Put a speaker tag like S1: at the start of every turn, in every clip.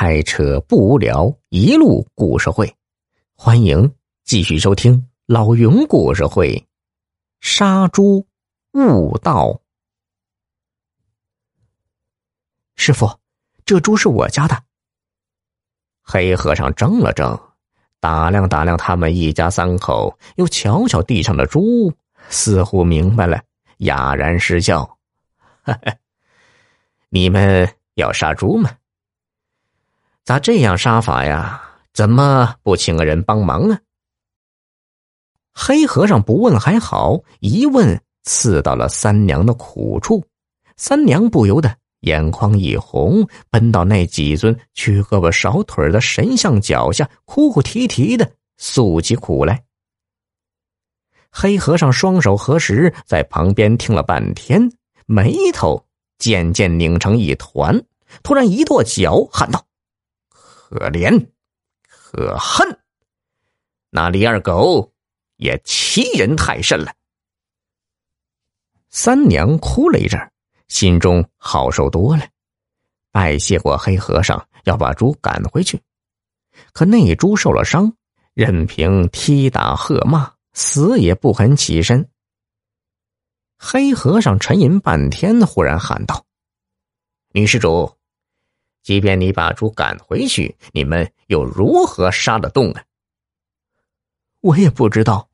S1: 开车不无聊，一路故事会，欢迎继续收听老云故事会。杀猪悟道，
S2: 师傅，这猪是我家的。
S1: 黑和尚怔了怔，打量打量他们一家三口，又瞧瞧地上的猪，似乎明白了，哑然失笑：“哈哈，你们要杀猪吗？”咋这样杀法呀？怎么不请个人帮忙啊？黑和尚不问还好，一问刺到了三娘的苦处，三娘不由得眼眶一红，奔到那几尊缺胳膊少腿的神像脚下，哭哭啼啼的诉起苦来。黑和尚双手合十，在旁边听了半天，眉头渐渐拧成一团，突然一跺脚，喊道。可怜，可恨，那李二狗也欺人太甚了。三娘哭了一阵，心中好受多了，拜谢过黑和尚，要把猪赶回去。可那猪受了伤，任凭踢打喝骂，死也不肯起身。黑和尚沉吟半天，忽然喊道：“女施主。”即便你把猪赶回去，你们又如何杀得动啊？
S2: 我也不知道，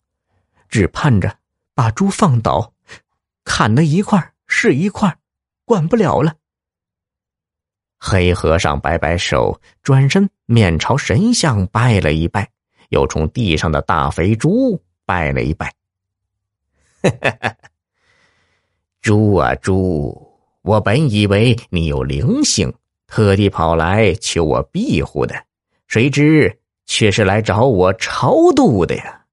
S2: 只盼着把猪放倒，砍了一块是一块，管不了了。
S1: 黑和尚摆摆手，转身面朝神像拜了一拜，又冲地上的大肥猪拜了一拜。猪啊猪，我本以为你有灵性。特地跑来求我庇护的，谁知却是来找我超度的呀！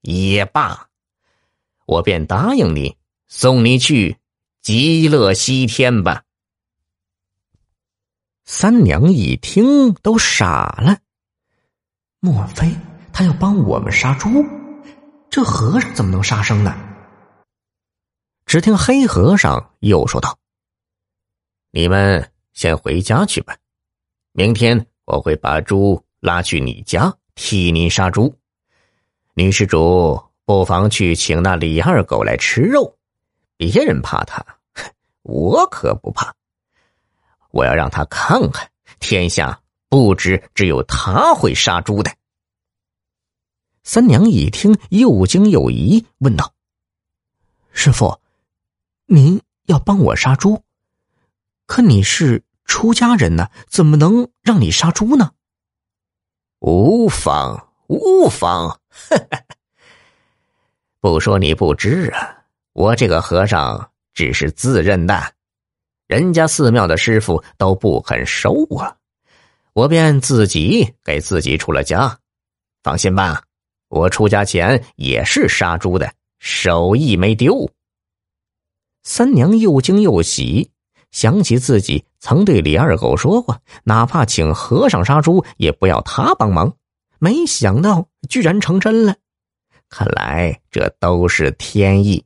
S1: 也罢，我便答应你，送你去极乐西天吧。三娘一听都傻了，
S2: 莫非他要帮我们杀猪？这和尚怎么能杀生呢？
S1: 只听黑和尚又说道：“你们。”先回家去吧，明天我会把猪拉去你家替你杀猪。女施主不妨去请那李二狗来吃肉，别人怕他，我可不怕。我要让他看看，天下不止只有他会杀猪的。三娘一听，又惊又疑，问道：“
S2: 师傅，您要帮我杀猪？可你是？”出家人呢，怎么能让你杀猪呢？
S1: 无妨，无妨。不说你不知啊，我这个和尚只是自认的，人家寺庙的师傅都不肯收我，我便自己给自己出了家。放心吧，我出家前也是杀猪的，手艺没丢。三娘又惊又喜。想起自己曾对李二狗说过，哪怕请和尚杀猪，也不要他帮忙。没想到居然成真了，看来这都是天意。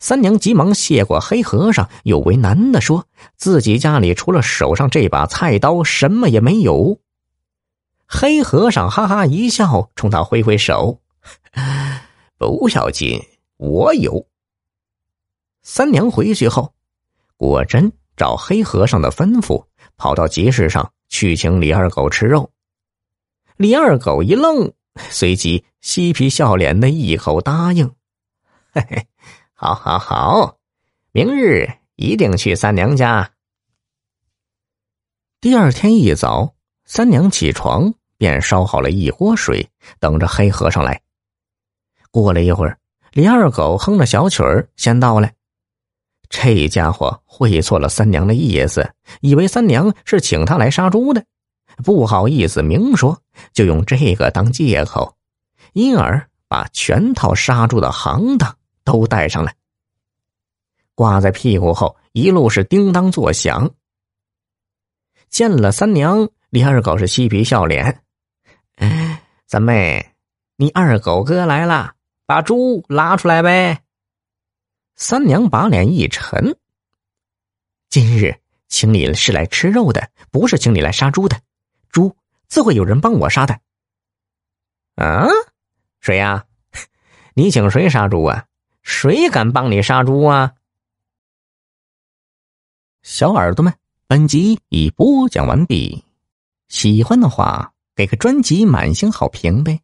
S1: 三娘急忙谢过黑和尚，又为难的说：“自己家里除了手上这把菜刀，什么也没有。”黑和尚哈哈一笑，冲他挥挥手：“ 不要紧，我有。”三娘回去后。果真照黑和尚的吩咐，跑到集市上去请李二狗吃肉。李二狗一愣，随即嬉皮笑脸的一口答应：“ 嘿嘿，好，好，好，明日一定去三娘家。”第二天一早，三娘起床便烧好了一锅水，等着黑和尚来。过了一会儿，李二狗哼着小曲儿先到了。这家伙会错了三娘的意思，以为三娘是请他来杀猪的，不好意思明说，就用这个当借口，因而把全套杀猪的行当都带上来，挂在屁股后，一路是叮当作响。见了三娘，李二狗是嬉皮笑脸：“哎三妹，你二狗哥来了，把猪拉出来呗。”三娘把脸一沉。今日
S2: 请你是来吃肉的，不是请你来杀猪的。猪自会有人帮我杀的。
S1: 啊？谁呀？你请谁杀猪啊？谁敢帮你杀猪啊？
S2: 小耳朵们，本集已播讲完毕。喜欢的话，给个专辑满星好评呗。